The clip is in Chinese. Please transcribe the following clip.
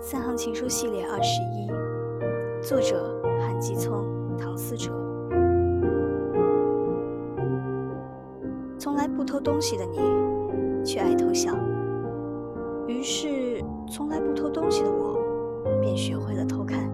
三行情书系列二十一作者韩继聪唐思哲。从来不偷东西的你却爱偷笑。于是从来不偷东西的我便学会了偷看。